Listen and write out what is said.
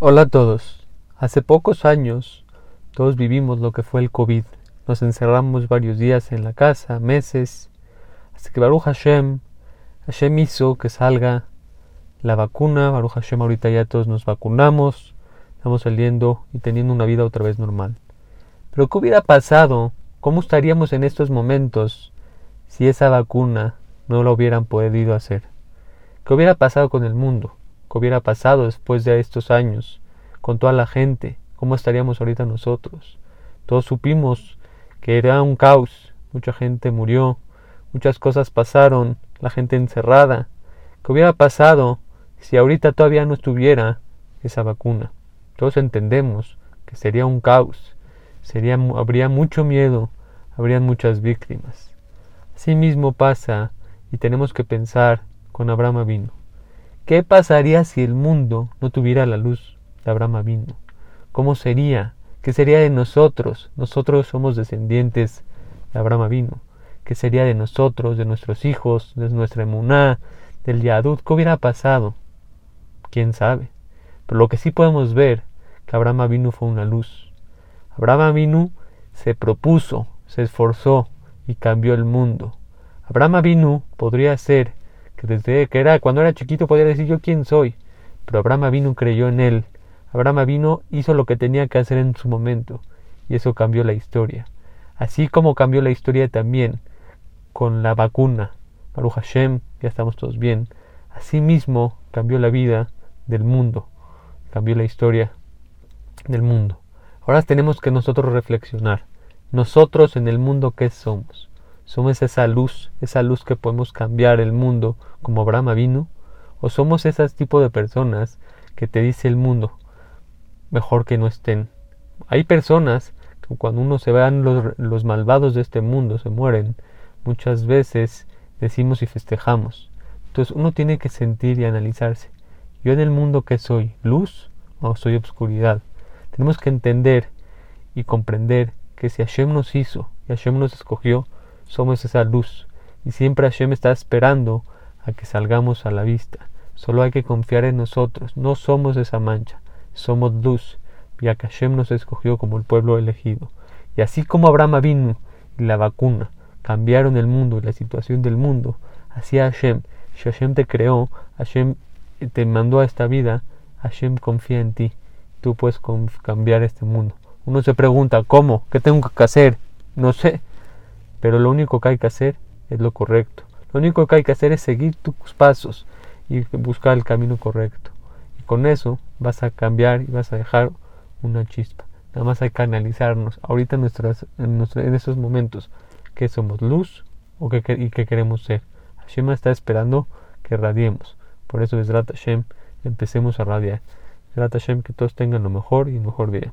Hola a todos. Hace pocos años todos vivimos lo que fue el COVID. Nos encerramos varios días en la casa, meses, hasta que Baruch Hashem, Hashem hizo que salga la vacuna. Baruch Hashem ahorita ya todos nos vacunamos, estamos saliendo y teniendo una vida otra vez normal. Pero ¿qué hubiera pasado? ¿Cómo estaríamos en estos momentos si esa vacuna no lo hubieran podido hacer? ¿Qué hubiera pasado con el mundo? ¿Qué hubiera pasado después de estos años con toda la gente? ¿Cómo estaríamos ahorita nosotros? Todos supimos que era un caos, mucha gente murió, muchas cosas pasaron, la gente encerrada. ¿Qué hubiera pasado si ahorita todavía no estuviera esa vacuna? Todos entendemos que sería un caos, habría mucho miedo, habrían muchas víctimas. Así mismo pasa y tenemos que pensar con Abraham vino. ¿Qué pasaría si el mundo no tuviera la luz de Abraham vino? ¿Cómo sería? ¿Qué sería de nosotros? Nosotros somos descendientes de Abraham vino. ¿Qué sería de nosotros, de nuestros hijos, de nuestra emuná, del Yadut? ¿Qué hubiera pasado? ¿Quién sabe? Pero lo que sí podemos ver, que Abraham vino fue una luz. Abraham vino se propuso, se esforzó y cambió el mundo. Abraham vino podría ser que desde que era cuando era chiquito podía decir yo quién soy, pero Abraham vino creyó en él. Abraham vino hizo lo que tenía que hacer en su momento y eso cambió la historia. Así como cambió la historia también con la vacuna. Baruch Hashem, ya estamos todos bien. Así mismo cambió la vida del mundo, cambió la historia del mundo. Ahora tenemos que nosotros reflexionar. Nosotros en el mundo, ¿qué somos? ¿Somos esa luz, esa luz que podemos cambiar el mundo como Abraham vino? ¿O somos ese tipo de personas que te dice el mundo, mejor que no estén? Hay personas que cuando uno se vean los, los malvados de este mundo, se mueren, muchas veces decimos y festejamos. Entonces uno tiene que sentir y analizarse. ¿Yo en el mundo qué soy? ¿Luz o soy obscuridad? Tenemos que entender y comprender que si Hashem nos hizo y Hashem nos escogió, somos esa luz y siempre Hashem está esperando a que salgamos a la vista. Solo hay que confiar en nosotros, no somos esa mancha, somos luz, ya que Hashem nos escogió como el pueblo elegido. Y así como Abraham vino y la vacuna cambiaron el mundo y la situación del mundo, así Hashem, si Hashem te creó, Hashem te mandó a esta vida, Hashem confía en ti, tú puedes cambiar este mundo. Uno se pregunta, ¿cómo? ¿Qué tengo que hacer? No sé, pero lo único que hay que hacer es lo correcto. Lo único que hay que hacer es seguir tus pasos y buscar el camino correcto. Y con eso vas a cambiar y vas a dejar una chispa. Nada más hay que analizarnos ahorita en, nuestras, esos momentos que somos luz o que, y que queremos ser. Hashem está esperando que radiemos. Por eso desde Hashem empecemos a radiar. Desde Hashem que todos tengan lo mejor y mejor día.